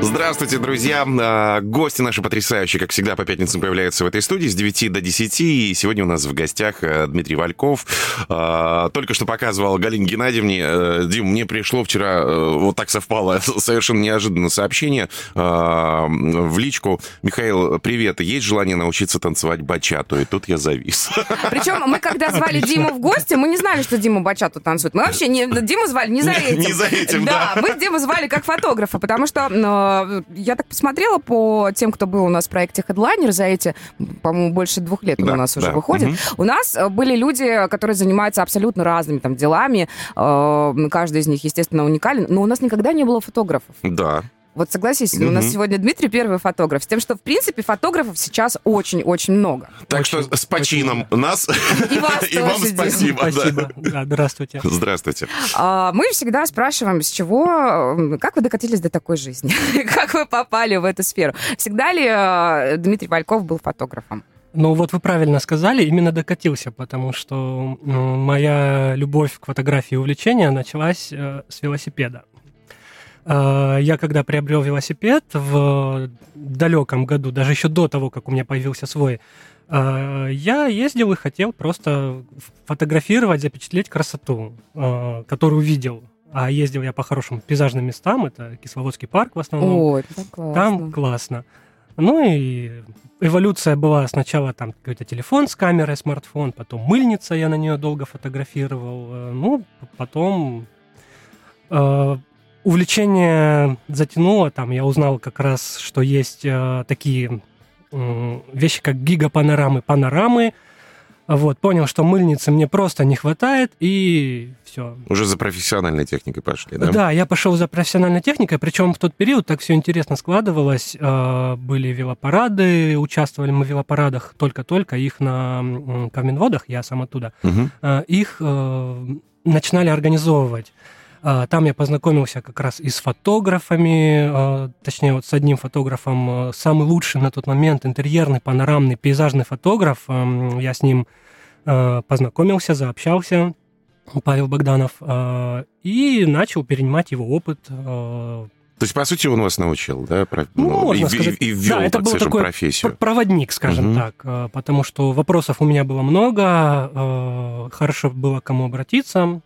Здравствуйте, друзья. А, гости наши потрясающие, как всегда, по пятницам появляются в этой студии с 9 до 10. И сегодня у нас в гостях э, Дмитрий Вальков. А, только что показывал Галине Геннадьевне. Э, Дим, мне пришло вчера, э, вот так совпало, совершенно неожиданно сообщение а, в личку. Михаил, привет. Есть желание научиться танцевать бачату? И тут я завис. Причем мы, когда звали Диму в гости, мы не знали, что Дима бачату танцует. Мы вообще не, Диму звали не за этим. Не за этим, да. Да, мы Диму звали как фотографа, потому что Э, я так посмотрела по тем, кто был у нас в проекте Headliner за эти, по-моему, больше двух лет да, у нас да. уже выходит. Угу. У нас э, были люди, которые занимаются абсолютно разными там делами. Э, каждый из них, естественно, уникален. Но у нас никогда не было фотографов. Да. Вот согласись, угу. у нас сегодня Дмитрий первый фотограф, с тем, что, в принципе, фотографов сейчас очень-очень много. Так очень, что с почином очень. нас и, вас и вам спасибо. Спасибо. Да. здравствуйте. Здравствуйте. А, мы всегда спрашиваем, с чего, как вы докатились до такой жизни? как вы попали в эту сферу? Всегда ли э, Дмитрий Вальков был фотографом? Ну вот вы правильно сказали, именно докатился, потому что ну, моя любовь к фотографии и увлечение началась э, с велосипеда. А, я когда приобрел велосипед в далеком году, даже еще до того, как у меня появился свой, а, я ездил и хотел просто фотографировать, запечатлеть красоту, а, которую видел. А ездил я по хорошим пейзажным местам, это Кисловодский парк в основном. О, это классно. Там классно. Ну и эволюция была сначала там какой-то телефон с камерой, смартфон, потом мыльница, я на нее долго фотографировал. Ну, потом увлечение затянуло, там я узнал как раз, что есть э, такие э, вещи, как гигапанорамы, панорамы, вот, понял, что мыльницы мне просто не хватает, и все. Уже за профессиональной техникой пошли, да? Да, я пошел за профессиональной техникой, причем в тот период так все интересно складывалось. Э, были велопарады, участвовали мы в велопарадах только-только, их на Каменводах, я сам оттуда, угу. их э, начинали организовывать. А, там я познакомился как раз и с фотографами, а, точнее вот с одним фотографом, а, самый лучший на тот момент интерьерный, панорамный, пейзажный фотограф. Я с ним познакомился, заобщался, Павел Богданов, и начал перенимать его опыт. То есть, по сути, он вас научил, да? Про... Ну, можно и, сказать. И, и ввел, да, это так был скажем, такой профессию. проводник, скажем угу. так, потому что вопросов у меня было много, хорошо было кому обратиться.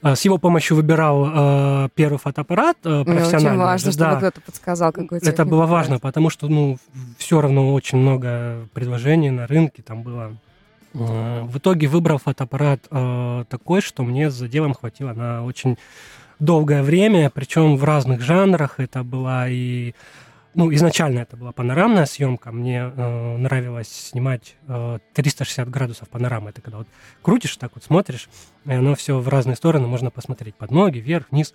А, с его помощью выбирал э, первый фотоаппарат э, профессиональный. Очень важно, да. чтобы кто-то подсказал, какой Это было важно, потому что, ну, все равно очень много предложений на рынке там было. Э, в итоге выбрал фотоаппарат э, такой, что мне за делом хватило на очень долгое время, причем в разных жанрах. Это была и ну, изначально это была панорамная съемка. Мне э, нравилось снимать э, 360 градусов панорамы. Это когда вот крутишь, так вот смотришь, и оно все в разные стороны можно посмотреть. Под ноги, вверх, вниз.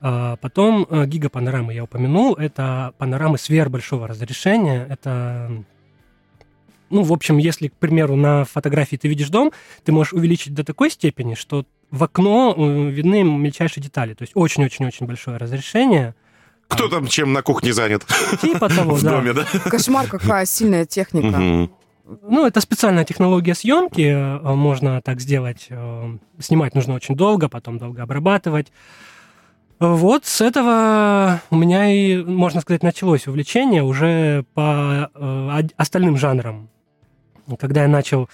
А потом э, гигапанорамы я упомянул. Это панорамы сверхбольшого разрешения. Это ну, в общем, если, к примеру, на фотографии ты видишь дом, ты можешь увеличить до такой степени, что в окно э, видны мельчайшие детали. То есть очень-очень-очень большое разрешение. Кто там чем на кухне занят? Типа того, В да. доме, да? Кошмар, какая сильная техника. Ну, это специальная технология съемки, э, можно так сделать. Э, снимать нужно очень долго, потом долго обрабатывать. Вот с этого у меня и, можно сказать, началось увлечение уже по э, остальным жанрам. Когда я начал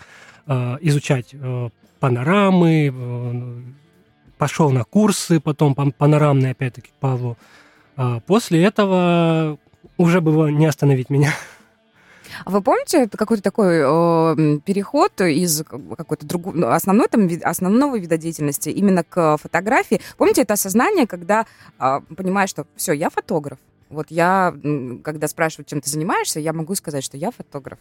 изучать панорамы, пошел на курсы, потом панорамные, опять-таки, Павлу, после этого уже было не остановить меня. А вы помните какой-то такой э, переход из какой-то другой, ну, основной, там, основного вида деятельности именно к фотографии? Помните это осознание, когда э, понимаешь, что все, я фотограф. Вот я, когда спрашивают, чем ты занимаешься, я могу сказать, что я фотограф.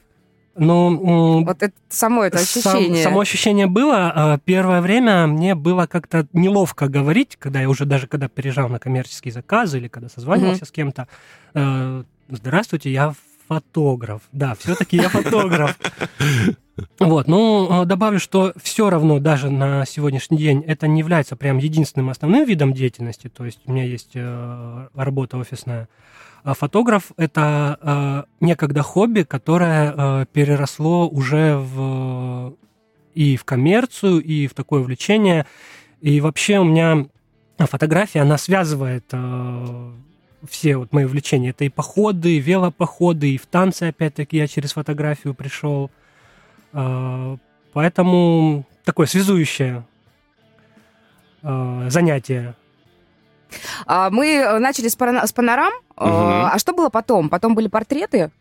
Ну, вот это само это ощущение. Сам, само ощущение было. А, первое время мне было как-то неловко говорить, когда я уже даже когда переезжал на коммерческие заказы или когда созванивался mm-hmm. с кем-то. Э, Здравствуйте, я фотограф. Да, все-таки я фотограф. Вот, ну, добавлю, что все равно даже на сегодняшний день это не является прям единственным основным видом деятельности, то есть у меня есть э, работа офисная, фотограф — это э, некогда хобби, которое э, переросло уже в, и в коммерцию, и в такое увлечение. И вообще у меня фотография, она связывает э, все вот мои увлечения. Это и походы, и велопоходы, и в танцы, опять-таки, я через фотографию пришел. Поэтому такое связующее занятие. А, Мы начали с, пана- с панорам. А что было потом? Потом были портреты?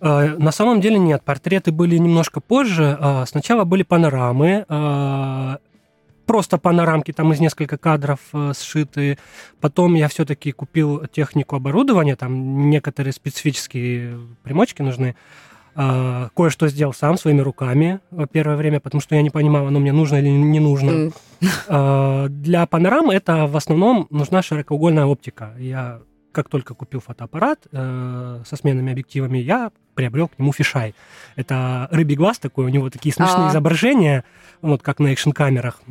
Э, На самом деле нет, портреты были немножко позже. Сначала были панорамы, просто панорамки там из нескольких кадров э, сшиты. Потом я все-таки купил технику оборудования, там некоторые специфические примочки нужны. А, Кое-что сделал сам своими руками э, первое время, потому что я не понимал, оно мне нужно или не нужно. А, Для панорамы это в основном нужна широкоугольная оптика. Я как только купил фотоаппарат э, со сменными объективами, я приобрел к нему фишай. Это рыбий глаз такой, у него такие смешные А. изображения, вот как на экшн-камерах.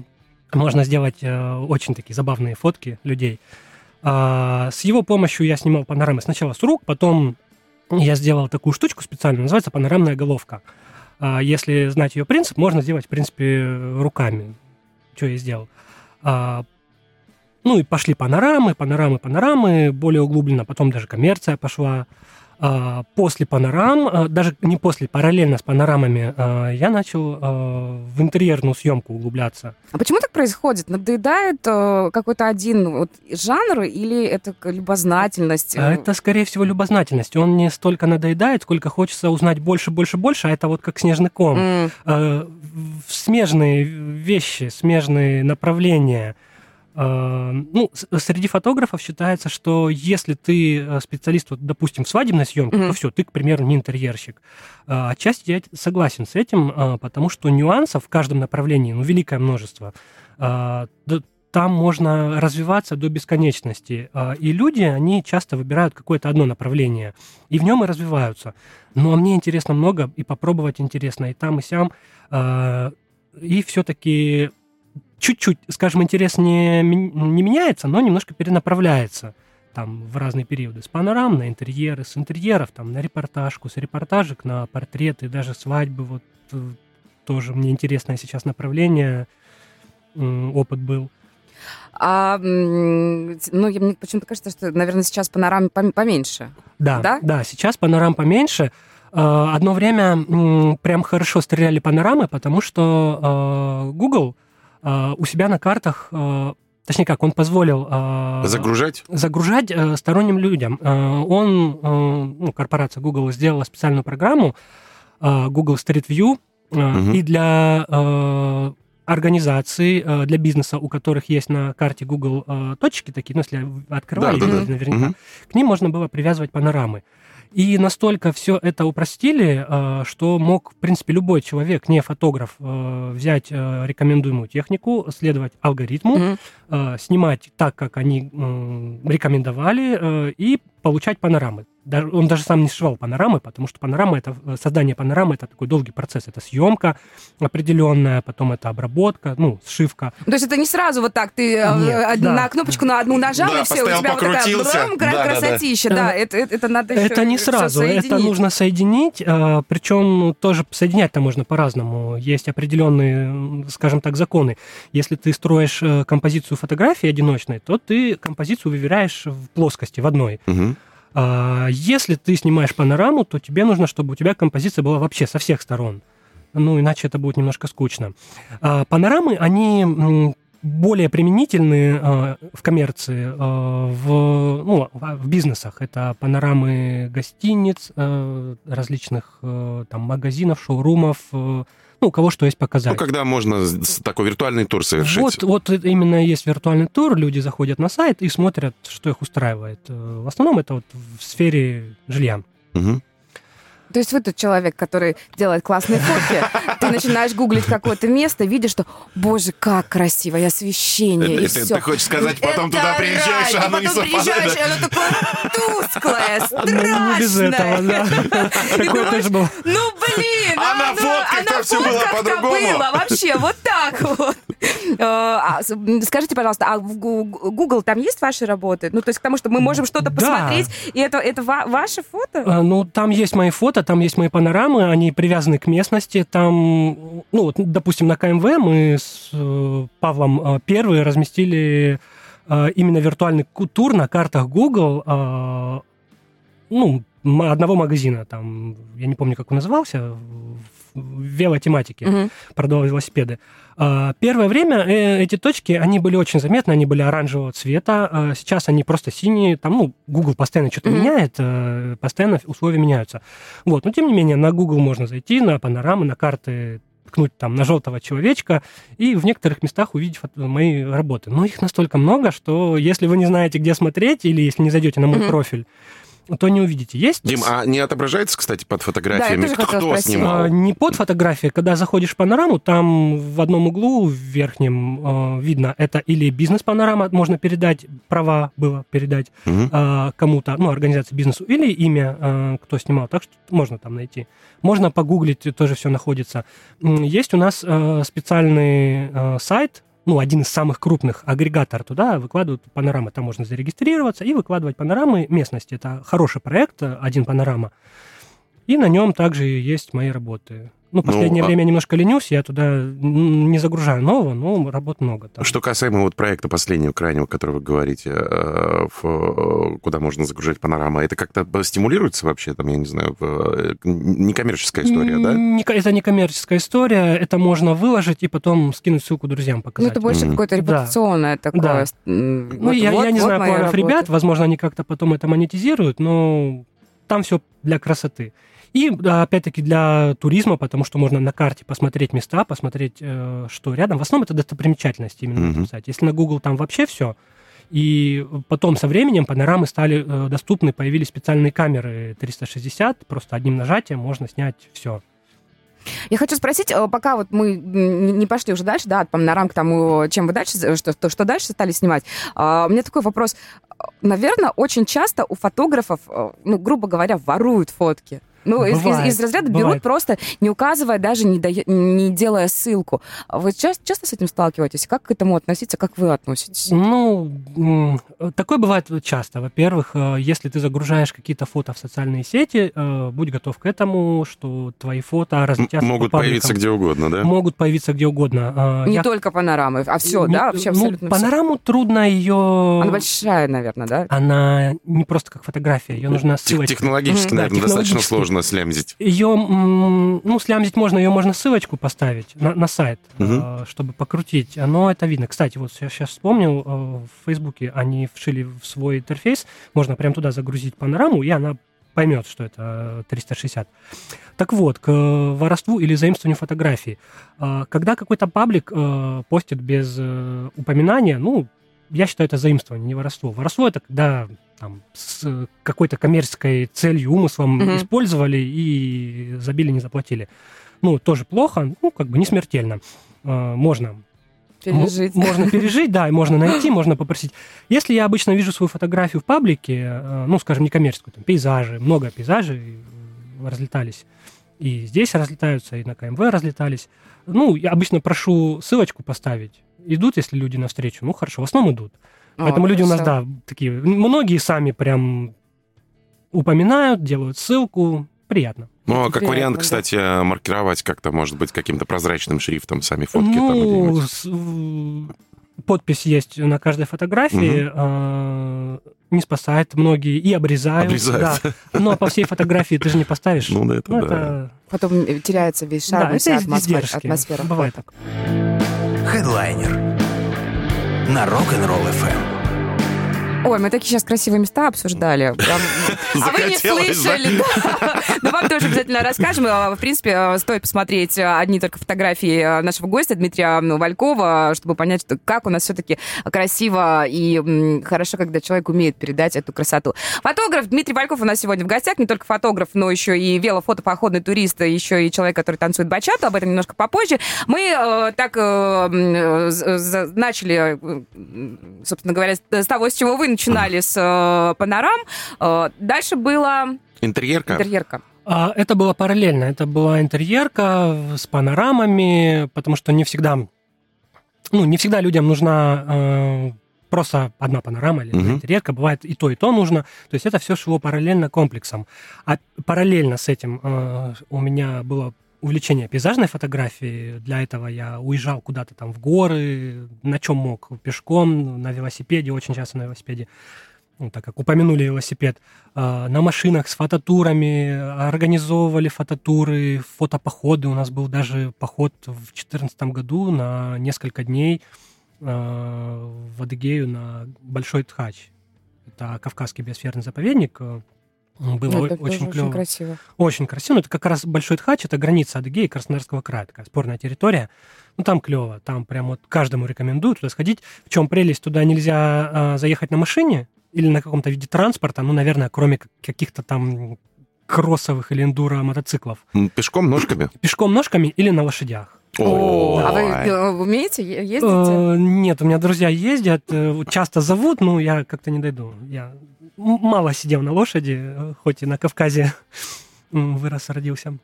Можно сделать э, очень такие забавные фотки людей. С его помощью я снимал панорамы сначала с рук, потом я сделал такую штучку специальную, называется панорамная головка. А, если знать ее принцип, можно сделать, в принципе, руками. Что я сделал. А, ну и пошли панорамы, панорамы, панорамы, более углубленно, потом даже коммерция пошла. А, После панорам, а, даже не после, параллельно с панорамами, а, я начал в интерьерную съемку углубляться. А почему так происходит? Надоедает э, какой-то один вот жанр или это любознательность? Это, скорее всего, любознательность. Он не столько надоедает, сколько хочется узнать больше, больше, больше, а это вот как снежный ком. В- смежные вещи, смежные направления. Э, Ну, с- среди фотографов считается, что если ты э, специалист, вот, допустим, в свадебной съемке, Мгм. то все, ты, к примеру, не интерьерщик. Э, Отчасти я согласен с этим, э, потому что нюансов в каждом направлении, ну, великое множество. Э, Там можно развиваться до бесконечности. Э, И люди, они часто выбирают какое-то одно направление, и в нем и развиваются. Ну, а мне интересно много, и попробовать интересно, и там, и сям. Э, И все-таки чуть-чуть, скажем, интерес не, не меняется, но немножко перенаправляется там в разные периоды. С панорам на интерьеры, с интерьеров там на репортажку, с репортажек на портреты, даже свадьбы. Вот э, тоже мне интересное сейчас направление, опыт был. А, ну, мне почему-то кажется, что, наверное, сейчас панорам пом- поменьше. Да, Да? да, сейчас панорам поменьше. Э, Одно время прям хорошо стреляли панорамы, потому что э, Google у себя на картах, э, точнее как, он позволил э, Загружать? загружать э, сторонним людям. Э, он, э, ну, корпорация Google сделала специальную программу э, Google Street View, э, Мгм. и для э, организаций, э, для бизнеса, у которых есть на карте Google э, точки такие, ну, если открывали, Да, да, да. наверняка, Мгм. к ним можно было привязывать панорамы. И настолько все это упростили, э, что мог, в принципе, любой человек, не фотограф, э, взять э, рекомендуемую технику, следовать алгоритму, э, снимать так, как они рекомендовали, э, и получать панорамы. Даже, он даже сам не сшивал панорамы, потому что панорама это э, создание панорамы это такой долгий процесс. Это съемка определенная, потом это обработка, ну, сшивка. То есть это не сразу вот так, ты э, Нет, од- да. на кнопочку на одну нажал, Да, и все, у постоял, тебя вот такая покрутился. брам, Да, да, да. красотища. Да, это, это, это надо еще Это не сразу, это нужно соединить, э, причем тоже соединять-то можно по-разному. Есть определенные, скажем так, законы. Если ты строишь э, композицию фотографии одиночной, то ты композицию выверяешь в плоскости, в одной. Мгм. А Если ты снимаешь панораму, то тебе нужно, чтобы у тебя композиция была вообще со всех сторон. Ну, иначе это будет немножко скучно. А, Панорамы, они более применительны э, в коммерции, в, ну, в бизнесах. Это панорамы гостиниц, различных там, магазинов, шоурумов, ну, у кого что есть показать. Ну, когда можно такой виртуальный тур совершить. Вот, вот именно есть виртуальный тур, люди заходят на сайт и смотрят, что их устраивает. Э, В основном это вот в сфере жилья. Мгм. То есть вы тот человек, который делает классные фотки, ты начинаешь гуглить какое-то место, видишь, что, боже, как красиво, и освещение, и все. ты хочешь сказать, потом туда приезжаешь, а оно не приезжаешь, и оно такое тусклая, Ну, не без этого, страшная. да. И Такое тоже было. Ну, блин! А на ну, фотках-то а на всё было по-другому. было вообще вот так вот. Э, а, Скажите, пожалуйста, а в Google там есть ваши работы? Ну, то есть к тому, что мы можем что-то посмотреть, и это, это ва- ваше фото? А, Ну, там есть мои фото, там есть мои панорамы, они привязаны к местности. Там, ну, вот, допустим, на КМВ мы с э, Павлом э, первые разместили э, именно виртуальный тур на картах Google, э, ну, одного магазина, там, я не помню, как он назывался, в- велотематике Мгм. продавал велосипеды. А, Первое время э, эти точки, они были очень заметны, они были оранжевого цвета, а сейчас они просто синие, там, ну, Google постоянно что-то Мгм. меняет, э, постоянно условия меняются. Вот, но тем не менее, на Google можно зайти, на панорамы, на карты ткнуть там на желтого человечка и в некоторых местах увидеть мои работы. Но их настолько много, что если вы не знаете, где смотреть, или если не зайдете на мой Мгм. профиль, то не увидите. Есть Дим, а не отображается, кстати, под фотографиями, тоже кто, кто снимал? а, Не под фотографией. Когда заходишь в панораму, там в одном углу в верхнем э, видно, это или бизнес-панорама, можно передать, права было передать Мгм. э, кому-то, ну, организации бизнесу, или имя, э, кто снимал. Так что можно там найти. Можно погуглить, тоже все находится. Есть у нас э, специальный э, сайт, ну, один из самых крупных, агрегатор туда выкладывают панорамы. Там можно зарегистрироваться и выкладывать панорамы местности. Это хороший проект, э, один панорама. И на нем также есть мои работы. Ну, последнее а- время немножко ленюсь, я туда не загружаю нового, но работ много. Там. Что касаемо вот проекта последнего, крайнего, который вы говорите, э, в, э, куда можно загружать панорамы, это как-то стимулируется вообще, там, я не знаю, в, э, некоммерческая история, да? Не Это не коммерческая история, это можно выложить и потом скинуть ссылку друзьям Ну, показать. это больше Мгм. какое-то Да. репутационное такое. Да. м, ну, вот- я, вот- я не вот знаю планов ребят, возможно, они как-то потом это монетизируют, но там все для красоты. И, опять-таки, для туризма, потому что можно на карте посмотреть места, посмотреть, э, что рядом. В основном это достопримечательности именно на Мгм. сайте. Если на Google там вообще все, и потом со временем панорамы стали э, доступны, появились специальные камеры 360, просто одним нажатием можно снять все. Я хочу спросить, э, пока вот мы не пошли уже дальше, да, от панорам к тому, чем вы дальше, что, то, что дальше стали снимать. А, У меня такой вопрос. Наверное, очень часто у фотографов, ну, грубо говоря, воруют фотки. Ну, из, из- Бывает, из разряда берут бывает. просто, не указывая, даже не, дая- не делая ссылку. А Вы часто, часто с этим сталкиваетесь? Как к этому относиться? Как вы относитесь? Ну, м, такое бывает часто. Во-первых, э, если ты загружаешь какие-то фото в социальные сети, э, будь готов к этому, что твои фото разлетятся Могут по появиться где угодно, да? Могут появиться где угодно. А, Не я- только панорамы, а все, не- да? Вообще ну, абсолютно панораму трудно ее... Она большая, наверное, да? Она не просто как фотография, ее нужна Тех- ссылочка. Технологически, наверное, Да, достаточно технологически. Сложно слямзить. Ее, ну, слямзить можно, ее можно ссылочку поставить на, на сайт, э, чтобы покрутить. Оно это видно. Кстати, вот я сейчас вспомнил, э, в Фейсбуке они вшили в свой интерфейс, можно прям туда загрузить панораму, и она поймет, что это э, 360. Так вот, к э, воровству или заимствованию фотографий. Э, Когда какой-то паблик э, постит без э, упоминания, ну, я считаю, это заимствование, не воровство. Воровство это когда там, с какой-то коммерческой целью, умыслом Мгм. использовали и забили, не заплатили. Ну, тоже плохо, ну, как бы не смертельно. Э, Можно Пережить. М- Можно пережить, да, и можно найти, можно попросить. Если я обычно вижу свою фотографию в паблике, э, ну, скажем, не коммерческую, там, пейзажи, много пейзажей э, разлетались, и здесь разлетаются, и на КМВ разлетались, ну, я обычно прошу ссылочку поставить. Идут, если люди навстречу, ну, хорошо, в основном идут. О, Поэтому люди у нас, да, такие, многие сами прям упоминают, делают ссылку, приятно. Ну, а как приятно, вариант, да. кстати, маркировать как-то, может быть, каким-то прозрачным шрифтом сами фотки там ну, где-нибудь? с- подпись есть на каждой фотографии, а, не спасает, многие и обрезают. Обрезают. да. Но по всей фотографии ты же не поставишь. Ну, да, это Ну, да. это- Потом э, теряется весь шарм, да, и вся атмосфера, атмосфера Бывает так. Хедлайнер на Rock'n'Roll FM. Ой, мы такие сейчас красивые места обсуждали. А вы не слышали, да? Ну, вам тоже обязательно расскажем. А, В принципе, а, стоит посмотреть а, одни только фотографии нашего гостя Дмитрия м, Валькова, чтобы понять, что как у нас все-таки красиво и хорошо, когда человек умеет передать эту красоту. Фотограф Дмитрий Вальков у нас сегодня в гостях. Не только фотограф, но еще и велофотопоходный турист, еще и человек, который танцует бачату. Об этом немножко попозже. Мы э, так э, э, начали, собственно говоря, с того, с чего вы начинали с э, панорам. Э, дальше была Интерьерка? интерьерка. А, Это было параллельно. Это была интерьерка с панорамами, потому что не всегда, ну, не всегда людям нужна э, просто одна панорама или Мгм. интерьерка. Бывает и то, и то нужно. То есть это все шло параллельно комплексом. А параллельно с этим э, у меня было увлечение пейзажной фотографией. Для этого я уезжал куда-то там в горы, на чем мог, пешком, на велосипеде, очень часто на велосипеде ну, так как упомянули велосипед, э, на машинах с фототурами, организовывали фототуры, фотопоходы. У нас был даже поход в 2014 году на несколько дней э, в Адыгею на Большой Тхач. Это Кавказский биосферный заповедник. Э, Было Ну, это очень клево. красиво. Очень красиво. Ну, Это как раз Большой Тхач, это граница Адыгеи и Краснодарского края, такая спорная территория. Ну, там клево, там прям вот каждому рекомендую туда сходить. В чем прелесть? Туда нельзя а, заехать на машине или на каком-то виде транспорта, ну, наверное, кроме как- каких-то там кроссовых или эндуро мотоциклов. Пешком, ножками? Пешком, ножками или на лошадях. О, а вы э, умеете е- ездите? Э, Нет, у меня друзья ездят, э, часто зовут, но я как-то не дойду. Я мало сидел на лошади, хоть и на Кавказе вырос, родился.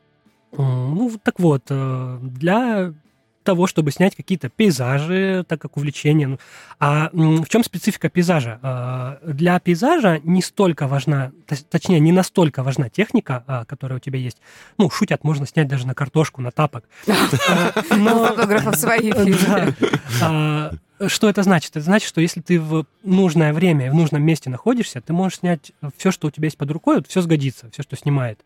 Ну, так вот, для того, чтобы снять какие-то пейзажи, так как увлечение. Ну, А в чем специфика пейзажа? А, Для пейзажа не столько важна, точ- точнее, не настолько важна техника, а, которая у тебя есть. Ну, шутят, можно снять даже на картошку, на тапок. Но фотографов свои фильмы. Что это значит? Это значит, что если ты в нужное время и в нужном месте находишься, ты можешь снять все, что у тебя есть под рукой, вот все сгодится, все, что снимает,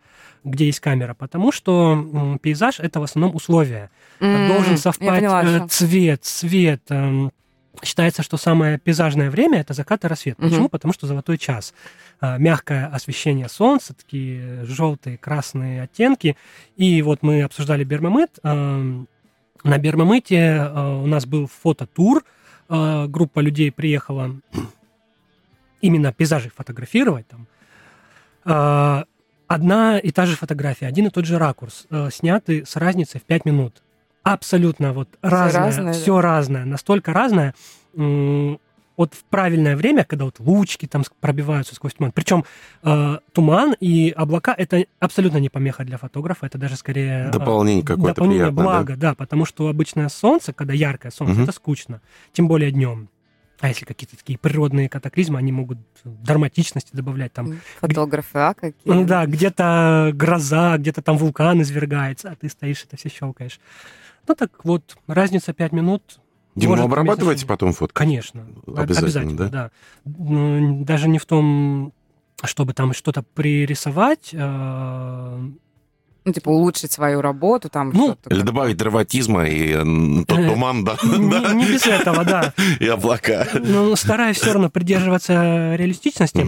где есть камера, потому что пейзаж это в основном условия. М, Должен совпать поняла, э, цвет, свет. эм, Считается, что самое пейзажное время это закат и рассвет. Мгм. Почему? Потому что золотой час. А, Мягкое освещение солнца, такие желтые, красные оттенки. И вот мы обсуждали Бермамыт. эм, На Бермамыте э, у нас был фототур. Э, Группа людей приехала именно пейзажи фотографировать там. Э, Одна и та же фотография, один и тот же ракурс, э, сняты с разницей в 5 минут. Абсолютно вот разное, разное, да? все разное, настолько разное. Вот в правильное время, когда вот лучки там пробиваются сквозь туман. Причем э, туман и облака это абсолютно не помеха для фотографа, это даже скорее э, Дополнение какое-то дополнение, приятное, да? благо, да? потому что обычное солнце, когда яркое солнце, Мгм. это скучно, тем более днем. А если какие-то такие природные катаклизмы, они могут драматичности добавлять там. Фотографы, а какие? Ну да, где-то гроза, где-то там вулкан извергается, а ты стоишь это все щелкаешь. Ну так вот, разница 5 минут. Диму может обрабатываете потом фотку? Конечно. Обязательно, да? да. М, Даже не в том, чтобы там что-то пририсовать. э, Ну, типа, улучшить свою работу, там Ну, что-то. Или как- добавить драматизма и м, тот Э, туман, да, не, без этого, да. и облака. Но стараюсь все равно придерживаться реалистичности.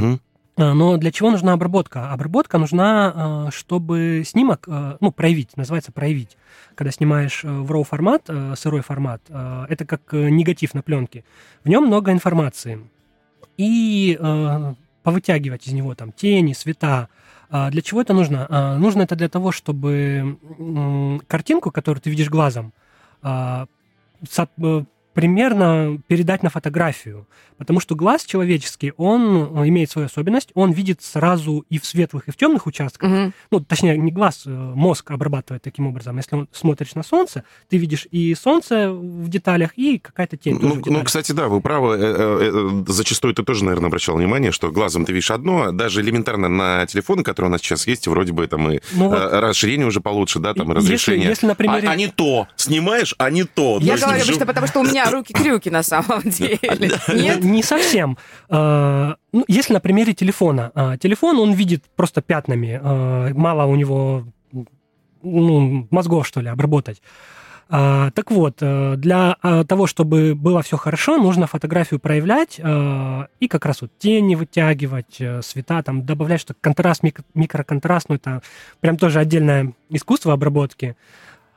А, Но для чего нужна обработка? Обработка нужна, э, чтобы снимок, э, ну, проявить, называется проявить. Когда снимаешь э, в RAW формат, э, сырой формат, э, это как э, негатив на пленке. В нем много информации. И э, повытягивать из него там тени, света. А Для чего это нужно? А, Нужно это для того, чтобы картинку, которую ты видишь глазом, а, э, примерно передать на фотографию. Потому что глаз человеческий, он э, имеет свою особенность, он видит сразу и в светлых, и в темных участках. Мгм. Ну, точнее, не глаз, э, мозг обрабатывает таким образом. Если он смотришь на солнце, ты видишь и солнце в деталях, и какая-то тень тоже Ну, в ну, кстати, да, вы правы. Э, Зачастую ты тоже, наверное, обращал внимание, что глазом ты видишь одно, даже элементарно на телефоны, которые у нас сейчас есть, вроде бы там и Ну вот. расширение уже получше, да, там и Если- разрешение. если, например, А, а не то. Снимаешь, а не то. Я говорю обычно, потому что у меня руки-крюки на самом деле. Нет? Не совсем. А, ну, если на примере телефона. А, Телефон, он видит просто пятнами. А, Мало у него ну, мозгов, что ли, обработать. Так вот, э, для того, чтобы было все хорошо, нужно фотографию проявлять и как раз вот тени вытягивать, э, света, там добавлять, что контраст, мик- микроконтраст, ну это прям тоже отдельное искусство обработки.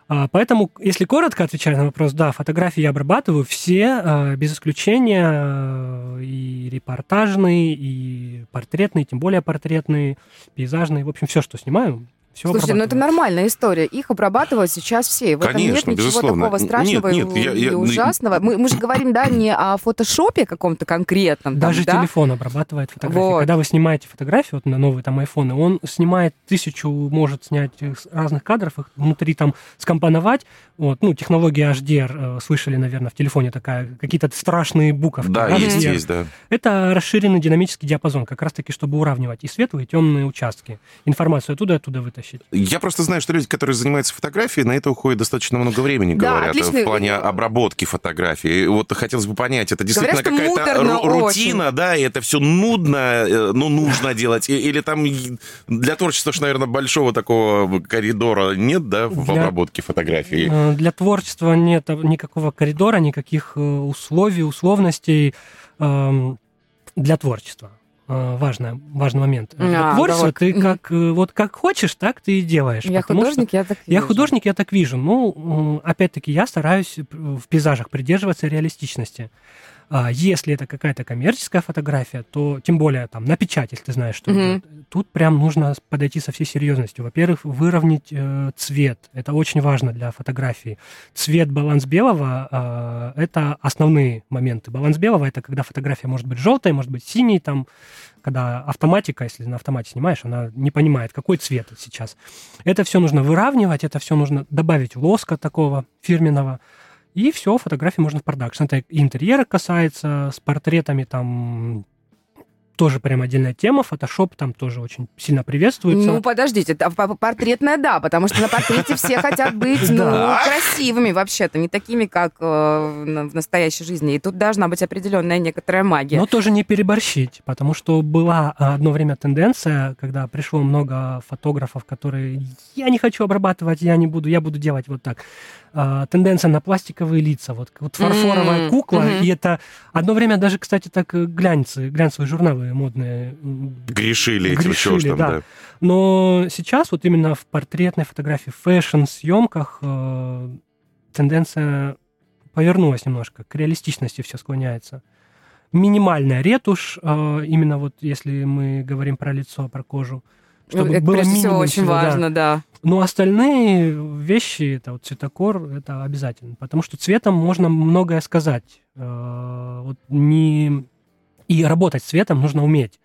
А, Поэтому, если коротко отвечать на вопрос, да, фотографии я обрабатываю все, а, без исключения, а, и репортажные, и портретные, тем более портретные, пейзажные, в общем, все, что снимаю, Все Слушайте, ну это нормальная история. Их обрабатывают сейчас все. В этом Конечно, нет ничего безусловно. такого страшного Нет, нет, и, я- я- ну, ужасного. Мы, мы же говорим, да, не о фотошопе каком-то конкретном. там, Даже да? телефон обрабатывает фотографии. Вот. Когда вы снимаете фотографию вот на новые там айфоны, он снимает тысячу, может снять э, разных кадров, их внутри там скомпоновать. Вот, ну, технология HDR, э, слышали, наверное, в телефоне такая, какие-то страшные буковки. Да, HDR. есть, есть, да. Это расширенный динамический диапазон, как раз-таки, чтобы уравнивать и светлые, и темные участки. Информацию оттуда и оттуда вытащить. Я просто знаю, что люди, которые занимаются фотографией, на это уходит достаточно много времени, Да, говорят, отличный- в плане обработки фотографий. И Вот хотелось бы понять, это действительно какая-то рутина, да, и это все нудно, э, ну, нужно делать, или там для творчества, что, наверное, большого такого коридора нет, да, в Для- обработке фотографий? Э, Для творчества нет никакого коридора, никаких э, условий, условностей эм, для творчества. Э, Важно, важный момент. А, творчества да, ты как, э, вот как хочешь, так ты и делаешь. Я художник, я так Я вижу. художник, я так вижу. Ну, опять-таки, я стараюсь в пейзажах придерживаться реалистичности. А Если это какая-то коммерческая фотография, то тем более там на печать, если ты знаешь, что Мгм. идет, тут прям нужно подойти со всей серьезностью. Во-первых, выровнять э, цвет. Это очень важно для фотографии. Цвет, баланс белого э, это основные моменты. Баланс белого это когда фотография может быть желтой, может быть синей, там, когда автоматика, если на автомате снимаешь, она не понимает, какой цвет сейчас. Это все нужно выравнивать, это все нужно добавить лоска такого фирменного. И все, фотографии можно в продакшн. Это интерьера касается, с портретами там тоже прям отдельная тема. Фотошоп там тоже очень сильно приветствуется. Ну, подождите, п- портретная, да, потому что на портрете все хотят быть, ну, красивыми вообще-то, не такими, как э, в настоящей жизни. И тут должна быть определенная некоторая магия. Но тоже не переборщить, потому что была а, одно время тенденция, когда пришло много фотографов, которые я не хочу обрабатывать, я не буду, я буду делать вот так. А, тенденция на пластиковые лица, вот, вот фарфоровая М, кукла, мгм. и это одно время даже, кстати, так э, глянцы, глянцевые журналы модные м, Грешили этим, чего Грешили, там, да. да. Но сейчас вот именно в портретной фотографии, фэшн-съемках э, тенденция повернулась немножко, к реалистичности все склоняется. Минимальная ретушь, э, именно вот если мы говорим про лицо, про кожу, чтобы это было прежде всего очень всего, да. важно, да. Но остальные вещи, это вот цветокор, это обязательно, потому что цветом можно многое сказать. Э, Вот не... И работать с цветом нужно уметь.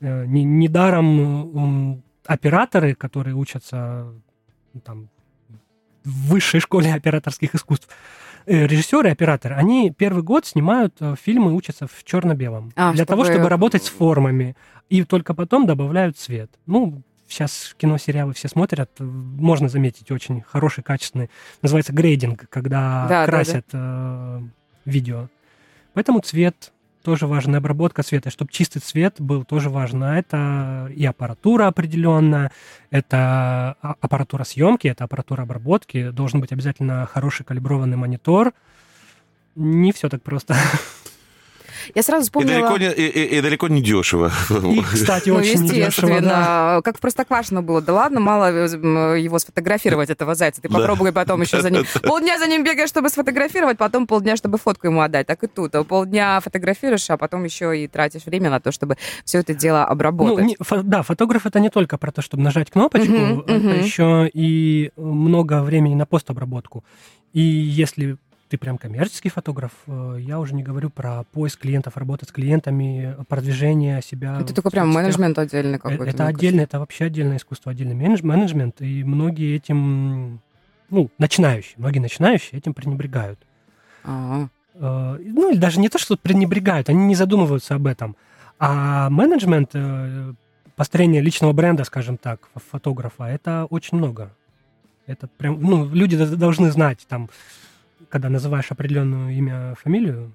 Э, не- Недаром операторы, которые учатся там, в высшей школе операторских искусств, э, режиссеры, операторы, они первый год снимают э, фильмы, учатся в черно-белом. А, для того, чтобы- чтобы работать с формами. И только потом добавляют цвет. Ну, сейчас кино, сериалы все смотрят, э, можно заметить очень хороший, качественный, называется грейдинг, когда Да, да, да. красят э, видео. Поэтому цвет тоже важен, и обработка цвета, чтобы чистый цвет был тоже важно. Это и аппаратура определенная, это а- аппаратура съемки, это аппаратура обработки, должен быть обязательно хороший калиброванный монитор. Не все так просто. Я сразу И вспомнила... далеко, не, и, и- и далеко не дешево. И, кстати, Ну, очень недешево, естественно, да. как в Простоквашино было. Да ладно, мало э, его сфотографировать, этого зайца. Ты Да. попробуй потом еще за ним. Полдня за ним бегаешь, чтобы сфотографировать, потом полдня, чтобы фотку ему отдать. Так и тут. Полдня фотографируешь, а потом еще и тратишь время на то, чтобы все это дело Ну, обработать. не- фо- да, фотограф это не только про то, чтобы нажать кнопочку, Мгм, это мгм. еще и много времени на постобработку. И если ты прям коммерческий фотограф, э, я уже не говорю про поиск клиентов, работать с клиентами, продвижение себя. Это только прям менеджмент отдельный Э, какой-то. Это отдельно, это вообще отдельное искусство, отдельный менедж- менеджмент, и многие этим, ну, начинающие, многие начинающие этим пренебрегают. Э, ну, или даже не то, что пренебрегают, они не задумываются об этом. А менеджмент, э, построение личного бренда, скажем так, фо- фотографа, это очень много. Это прям, ну, люди должны знать, там, когда называешь определенную имя, фамилию,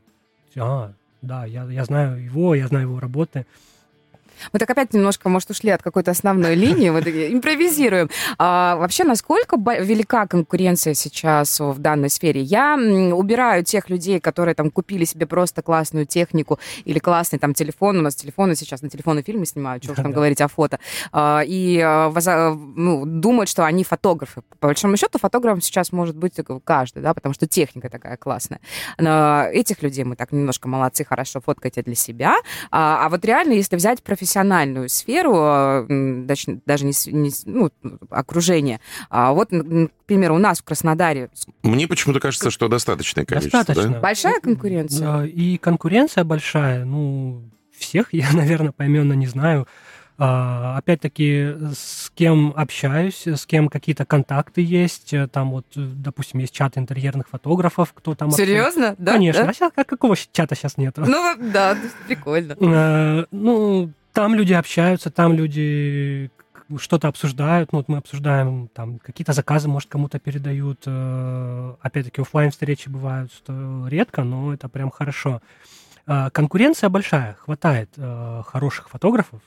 а, да, я, я знаю его, я знаю его работы. Мы так опять немножко, может, ушли от какой-то основной линии, вот такие, импровизируем. А, вообще, насколько велика конкуренция сейчас в данной сфере? Я убираю тех людей, которые там купили себе просто классную технику или классный там телефон. У нас телефоны сейчас на телефоны фильмы снимают, что уж там говорить о фото. А, и а, ну, думают, что они фотографы. По большому счету, фотографом сейчас может быть каждый, да, потому что техника такая классная. Но этих людей мы так немножко молодцы, хорошо фоткайте для себя. А, а вот реально, если взять профессиональных профессиональную сферу, э, даже, даже не, не ну, окружение. А вот, к примеру, у нас в Краснодаре... Мне почему-то кажется, что достаточное количество. Достаточно. Да? Большая конкуренция? И конкуренция большая. Ну, всех я, наверное, поименно не знаю. А, опять-таки, с кем общаюсь, с кем какие-то контакты есть. Э, там вот, э, допустим, есть чат интерьерных фотографов, кто там... Серьезно? Да? Конечно. Да? А сейчас, какого чата сейчас нету? Ну, да, прикольно. А, ну, там люди общаются, там люди что-то обсуждают. Ну, вот мы обсуждаем, там, какие-то заказы, может, кому-то передают. Опять-таки, офлайн встречи бывают что редко, но это прям хорошо. Конкуренция большая, хватает хороших фотографов,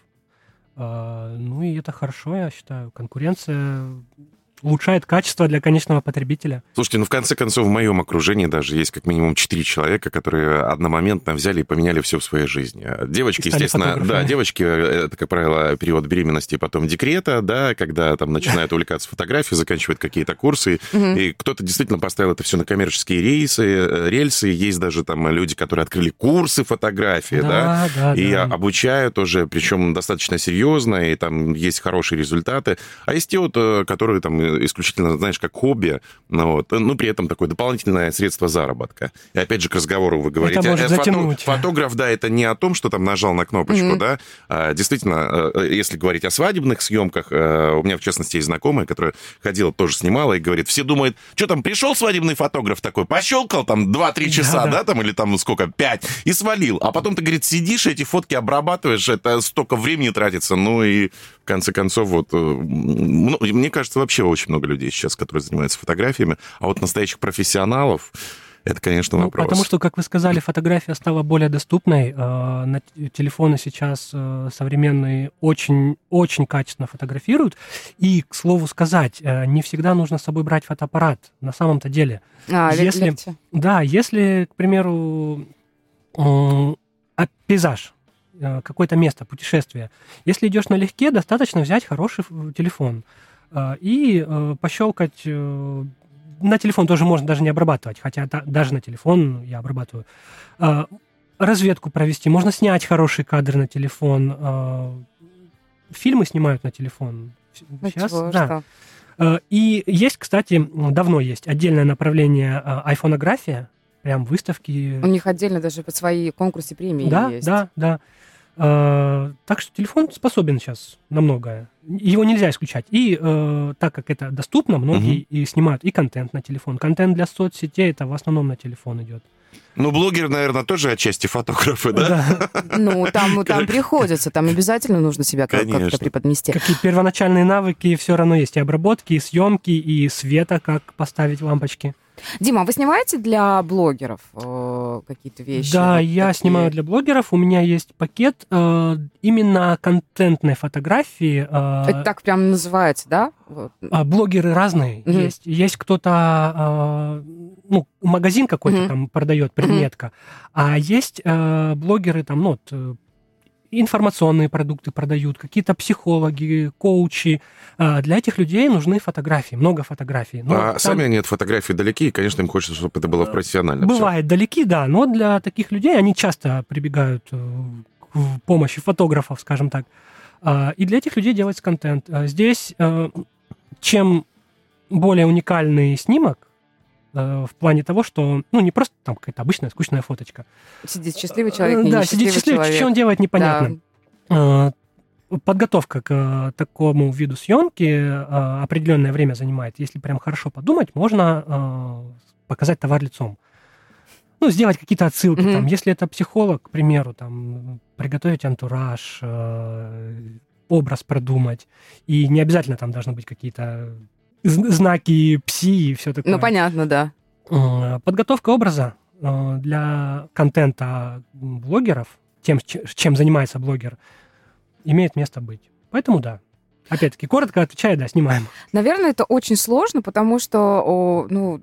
ну и это хорошо, я считаю. Конкуренция улучшает качество для конечного потребителя. Слушайте, ну в конце концов в моем окружении даже есть как минимум четыре человека, которые одномоментно взяли и поменяли все в своей жизни. Девочки, естественно, да, девочки, э, это, как правило, период беременности и потом декрета, да, когда там начинают увлекаться фотографией, заканчивают какие-то курсы, и кто-то действительно поставил это все на коммерческие рейсы, э, рельсы, есть даже там люди, которые открыли курсы фотографии, да, да и да. обучают уже, причем достаточно серьезно, и там есть хорошие результаты. А есть те вот, э, которые там исключительно, знаешь, как хобби, ну, вот, ну, при этом такое дополнительное средство заработка. И опять же, к разговору вы говорите, это может э, фото, затянуть. фотограф, да, это не о том, что там нажал на кнопочку, mm-hmm. да, а, действительно, э, если говорить о свадебных съемках, э, у меня, в частности, есть знакомая, которая ходила, тоже снимала, и говорит, все думают, что там, пришел свадебный фотограф такой, пощелкал там 2-3 часа, да, да, там, или там сколько, 5, и свалил. А потом ты, говорит, сидишь, эти фотки обрабатываешь, это столько времени тратится, ну и в конце концов, вот, ну, мне кажется, вообще очень много людей сейчас, которые занимаются фотографиями, а вот настоящих профессионалов, это, конечно, ну, вопрос. Потому что, как вы сказали, фотография стала более доступной. Э, на телефоны сейчас э, современные очень, очень качественно фотографируют. И, к слову сказать, э, не всегда нужно с собой брать фотоаппарат на самом-то деле. А, если, легче. Да, если, к примеру, пейзаж, какое-то место, путешествие. Если идешь налегке, достаточно взять хороший телефон и пощелкать на телефон тоже можно даже не обрабатывать, хотя да, даже на телефон я обрабатываю. А, разведку провести, можно снять хороший кадр на телефон. А, фильмы снимают на телефон. Сейчас, Ничего, да. Что? А, и есть, кстати, давно есть отдельное направление айфонография, прям выставки. У них отдельно даже под свои конкурсы премии да, есть. Да, да, да. Так что телефон способен сейчас на многое его нельзя исключать. И э, так как это доступно, многие угу. и снимают и контент на телефон. Контент для соцсетей это в основном на телефон идет. Ну, блогеры, наверное, тоже отчасти фотографы, да? Ну, там, там приходится, там обязательно нужно себя как-то преподнести. Какие первоначальные навыки все равно есть. И обработки, и съемки, и света, как поставить лампочки. Дима, а вы снимаете для блогеров э, какие-то вещи? Да, вот я такие? снимаю для блогеров. У меня есть пакет э, именно контентной фотографии. Э, Это так прям называется, да? Э, блогеры разные mm-hmm. есть. Есть кто-то, э, ну, магазин какой-то mm-hmm. там продает предметка, mm-hmm. а есть э, блогеры там, ну, вот, э, информационные продукты продают, какие-то психологи, коучи. А, для этих людей нужны фотографии, много фотографий. Но а там... сами они от фотографий далеки, и, конечно, им хочется, чтобы это было профессионально. Бывает все. далеки, да, но для таких людей они часто прибегают э, к помощи фотографов, скажем так. А, и для этих людей делается контент. А здесь э, чем более уникальный снимок, Э, в плане того, что, ну, не просто там какая-то обычная скучная фоточка. Сидит счастливый человек, не Да, сидит счастливый, человек. что он делает, непонятно. Да. Э, подготовка к э, такому виду съемки определенное время занимает. Если прям хорошо подумать, можно показать товар лицом. Ну, сделать какие-то отсылки. Mm-hmm. Там, если это психолог, к примеру, там, приготовить антураж, образ продумать. И не обязательно там должны быть какие-то знаки пси и все такое. Ну, понятно, да. Подготовка образа э, для контента блогеров, тем, чем занимается блогер, имеет место быть. Поэтому да. Опять-таки, коротко отвечаю, да, снимаем. Наверное, это очень сложно, потому что о, ну,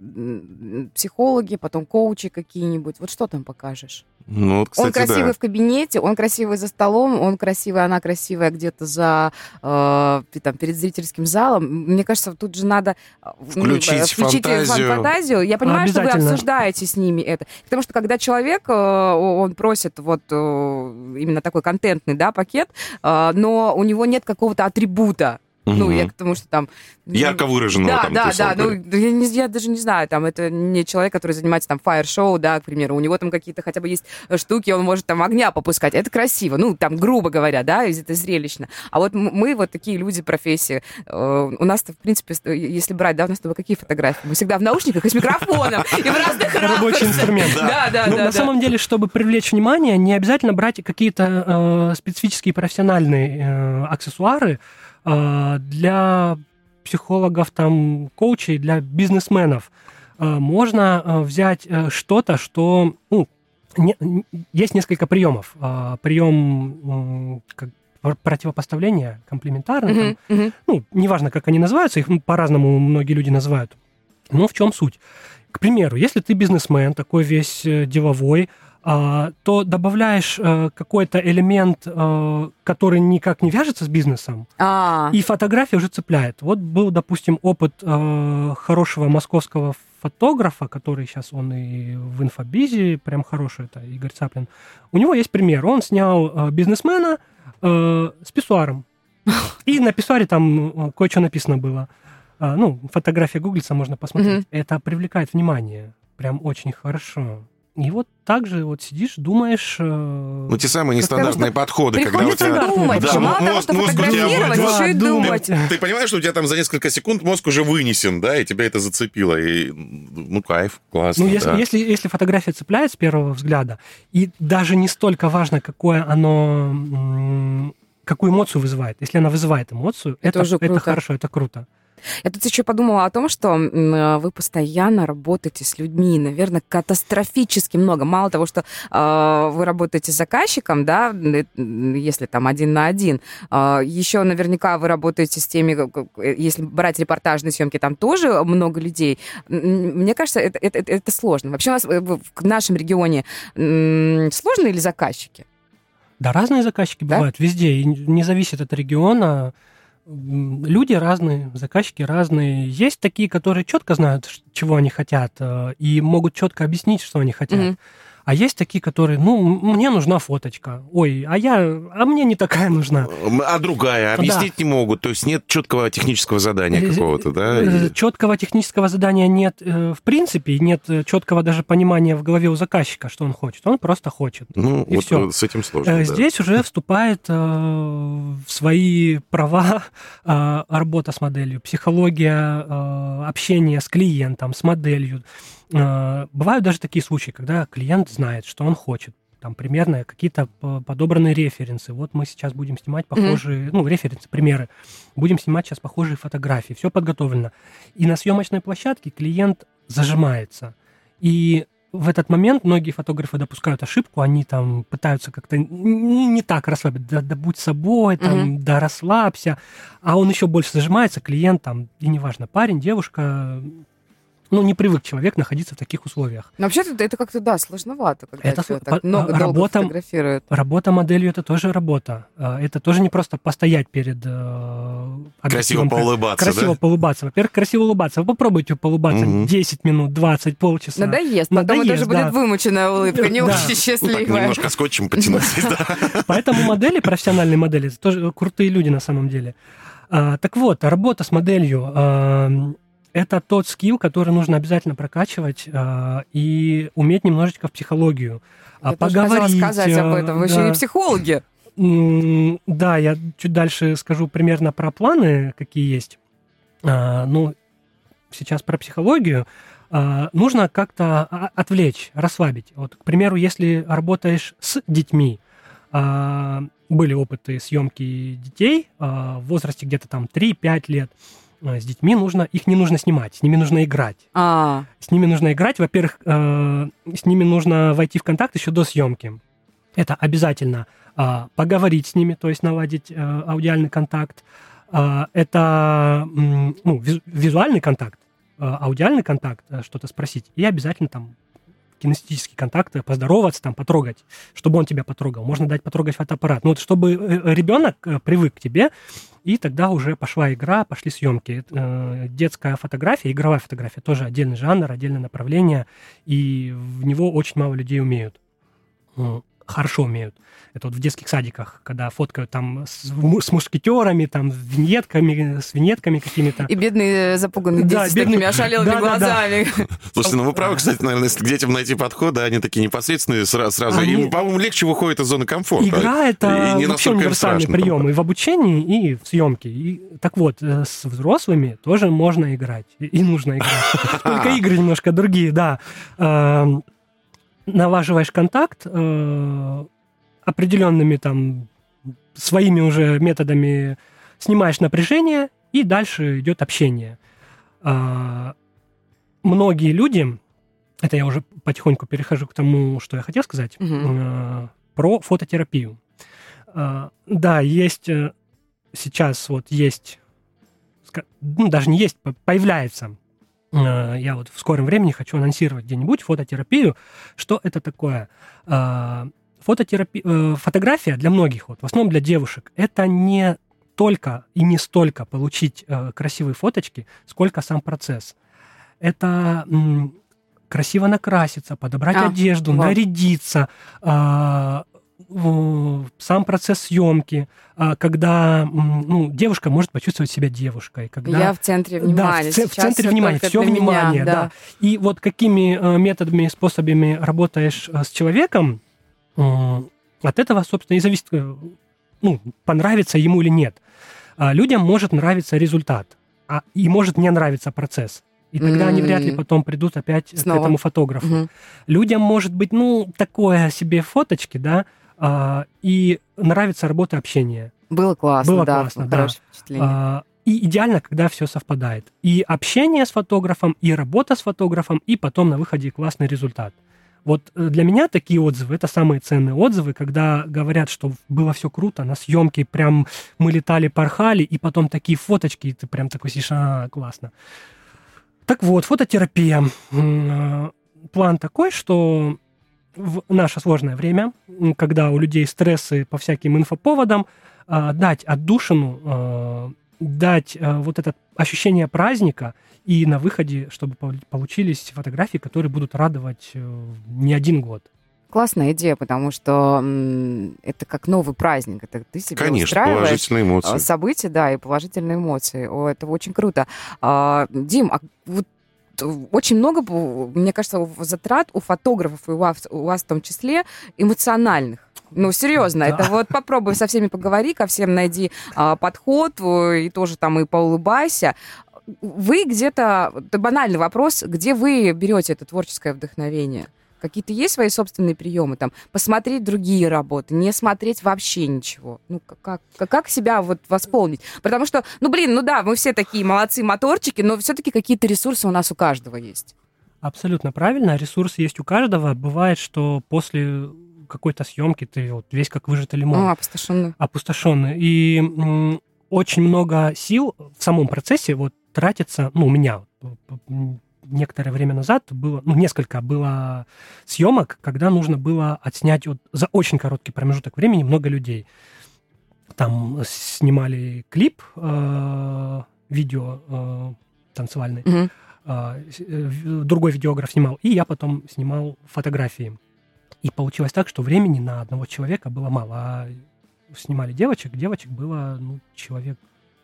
психологи, потом коучи какие-нибудь. Вот что там покажешь? Ну, вот, кстати, он красивый да. в кабинете, он красивый за столом, он красивый, она красивая где-то за э, там, перед зрительским залом. Мне кажется, тут же надо э, Включить включить фантазию. фантазию. Я понимаю, что вы обсуждаете с ними это. Потому что когда человек, э, он просит вот э, именно такой контентный да, пакет, э, но у него нет какого-то атрибута. Ну, Мгм. я к тому, что там... Ярко выраженного Да, там, да, условно да. Ну, говоря. я, не- я даже не знаю, там, это не человек, который занимается там фаер-шоу, да, к примеру. У него там какие-то хотя бы есть штуки, он может там огня попускать. Это красиво, ну, там, грубо говоря, да, это зрелищно. А вот мы вот такие люди профессии. Э, У нас-то, в принципе, если брать, да, у нас с тобой какие фотографии? Мы всегда в наушниках и с микрофоном, и в разных Рабочий инструмент. Да, да, Ну, да. на да. самом деле, чтобы привлечь внимание, не обязательно брать какие-то э, специфические профессиональные э, аксессуары для психологов, там, коучей, для бизнесменов. Э, можно э, взять э, что-то, что... Ну, не- есть несколько приемов. Прием как пр- противопоставления, комплементарный, там, Мгм, мгм. ну, неважно, как они называются, их по-разному многие люди называют. Но в чем суть? К примеру, если ты бизнесмен, такой весь э, деловой, а, то добавляешь э, какой-то элемент, э, который никак не вяжется с бизнесом, А, и фотография уже цепляет. Вот был, допустим, опыт э, хорошего московского фотографа, который сейчас он и в инфобизе, прям хороший, это Игорь Цаплин. У него есть пример. Он снял бизнесмена с писсуаром. И на писсуаре там кое-что написано было. А, ну, фотография гуглится, можно посмотреть. Это привлекает внимание. Прям очень хорошо. И вот так же вот сидишь, думаешь... э, Ну, те самые нестандартные подходы, когда у тебя... думать. Да, Мало того, мозг- что мозг у тебя фотографировать, будет- еще и думать. Ты понимаешь, что у тебя там за несколько секунд мозг уже вынесен, да, и тебя это зацепило, и, ну, кайф, классно, Ну, если, да. если, если фотография цепляет с первого взгляда, и даже не столько важно, какое оно, какую эмоцию вызывает. Если она вызывает эмоцию, Это это, уже это круто. хорошо, это круто. Я тут еще подумала о том, что э, вы постоянно работаете с людьми, наверное, катастрофически много. Мало того, что э, вы работаете с заказчиком, да, э, если там один на один, э, еще наверняка вы работаете с теми, э, если брать репортажные съемки, там тоже много людей. Мне кажется, это, это, это- сложно. Вообще у нас в нашем регионе сложно или заказчики? Да, разные заказчики Да? бывают везде, и не зависит от региона. Люди разные, заказчики разные. Есть такие, которые четко знают, чего они хотят, э, и могут четко объяснить, что они хотят. Мгм. А есть такие, которые, ну, мне нужна фоточка. Ой, а я, а мне не такая нужна. А другая, объяснить не могут, то есть нет четкого технического задания Э, какого-то, да? Э, Четкого технического задания нет э, в принципе, нет четкого даже понимания в голове у заказчика, что он хочет. Он просто хочет. Ну, и вот всё. э, с этим сложно, Э, да. Здесь уже вступает э, в свои права э, работа с моделью, психология э, общения с клиентом, с моделью. Э, Бывают даже такие случаи, когда клиент знает, что он хочет. Там примерно какие-то по- подобранные референсы. Вот мы сейчас будем снимать похожие, ну, референсы, примеры. Будем снимать сейчас похожие фотографии. Все подготовлено. И на съемочной площадке клиент зажимается. И в этот момент многие фотографы допускают ошибку, они там пытаются как-то не, не так расслабить, да, да будь собой, там, Мгм. да расслабься, а он еще больше зажимается, клиент там, и неважно, парень, девушка, ну, не привык человек находиться в таких условиях. Но вообще это, как-то, да, сложновато, когда Это тебя так по- много, а, долго работа- фотографируют. Работа моделью это тоже работа. А, Это тоже не просто постоять перед э, Красиво поулыбаться, красиво да? поулыбаться. Во-первых, красиво улыбаться. Вы попробуйте поулыбаться Мгм. 10 минут, 20, полчаса. Надоест, потом это Надоест, уже будет да. вымученная улыбка, не Да. очень Ну, так, счастливая. немножко скотчем потянуть. Поэтому модели, профессиональные модели, это тоже крутые люди на самом деле. А, так вот, работа с моделью а, это тот скилл, который нужно обязательно прокачивать а, и уметь немножечко в психологию. а, Я тоже хотела сказать об а, этом. Вы еще да. и психологи. Да, я чуть дальше скажу примерно про планы, какие есть. А, Ну, сейчас про психологию. А, Нужно как-то а, отвлечь, расслабить. Вот, к примеру, если работаешь с детьми, а, были опыты съемки детей в возрасте где-то там 3-5 лет, с детьми нужно, их не нужно снимать, с ними нужно играть. А, С ними нужно играть. Во-первых, э, с ними нужно войти в контакт еще до съемки. Это обязательно а, поговорить с ними, то есть наладить э, аудиальный контакт, А, это ну, визуальный контакт, а, аудиальный контакт, э, что-то спросить, и обязательно там кинестетический контакт, поздороваться, там, потрогать, чтобы он тебя потрогал. Можно дать потрогать фотоаппарат. Ну, вот чтобы э, ребенок э, привык к тебе, и тогда уже пошла игра, пошли съемки. Детская фотография, игровая фотография тоже отдельный жанр, отдельное направление, и в него очень мало людей умеют хорошо умеют. Это вот в детских садиках, когда фоткают там с, с мушкетерами, там, с виньетками, с виньетками какими-то. И бедные запуганные дети да, с бедные... такими ошалелыми да, глазами. Да, да. Слушайте, ну вы правы, кстати, наверное, если к детям найти подход, да, они такие непосредственные сразу. сразу. Они... Им, по-моему, легче выходит из зоны комфорта. Игра — это и не вообще универсальный прием и в обучении, и в съемке. И, так вот, э, с взрослыми тоже можно играть. И нужно играть. Только игры немножко другие, да эм, налаживаешь контакт э, определенными там своими уже методами, снимаешь напряжение, и дальше идет общение. Э, многие люди, это я уже потихоньку перехожу к тому, что я хотел сказать, угу. э, про фототерапию. Э, да, есть э, сейчас вот есть, ну, даже не есть, появляется я вот в скором времени хочу анонсировать где-нибудь фототерапию. Что это такое? Э, фототерапия, э, фотография для многих, вот, в основном для девушек, это не только и не столько получить красивые фоточки, сколько сам процесс. Это красиво накраситься, подобрать а, одежду, вот. нарядиться, сам процесс съемки, а, когда ну, девушка может почувствовать себя девушкой. Когда, Я в центре внимания. Да, в, в центре внимания, все внимание, меня, да. да. И вот какими э, методами и способами работаешь э, с человеком, от этого, собственно, и зависит, э, ну, понравится ему или нет. А людям может нравиться результат, а, и может не нравиться процесс. И тогда mm-hmm. они вряд ли потом придут опять Снова. к этому фотографу. Mm-hmm. Людям может быть, ну, такое себе фоточки, да, и нравится работа общения. Было классно, Было да, классно, да. впечатление. А, и идеально, когда все совпадает. И общение с фотографом, и работа с фотографом, и потом на выходе классный результат. Вот э, для меня такие отзывы это самые ценные отзывы, когда говорят, что было все круто, на съемке прям мы летали, порхали, и потом такие фоточки, и ты прям такой сидишь, а, классно. Так вот, фототерапия. Э, план такой, что в наше сложное время, когда у людей стрессы по всяким инфоповодам, а, дать отдушину, а, дать а, вот это ощущение праздника и на выходе, чтобы получились фотографии, которые будут радовать э, не один год. Классная идея, потому что это как новый праздник. Это ты себе Конечно, устраиваешь положительные эмоции. события, да, и положительные эмоции. О, это очень круто. Дим, а вот очень много, мне кажется, затрат у фотографов и у вас, у вас в том числе эмоциональных. Ну, серьезно, да. это вот попробуй со всеми поговори, ко всем найди а, подход, и тоже там и поулыбайся. Вы где-то, это банальный вопрос, где вы берете это творческое вдохновение? Какие-то есть свои собственные приемы, там, посмотреть другие работы, не смотреть вообще ничего. Ну, как, как, как себя вот восполнить? Потому что, ну, блин, ну да, мы все такие молодцы моторчики, но все-таки какие-то ресурсы у нас у каждого есть. Абсолютно правильно. Ресурсы есть у каждого. Бывает, что после какой-то съемки ты вот весь как выжатый лимон. Ну, опустошенный. Опустошенный. И м, очень много сил в самом процессе вот тратится, ну, у меня некоторое время назад было, ну, несколько было съемок, когда нужно было отснять вот за очень короткий промежуток времени много людей. Там снимали клип, э, видео э, танцевальный, mm-hmm. э, другой видеограф снимал, и я потом снимал фотографии. И получилось так, что времени на одного человека было мало. А снимали девочек, девочек было ну, человек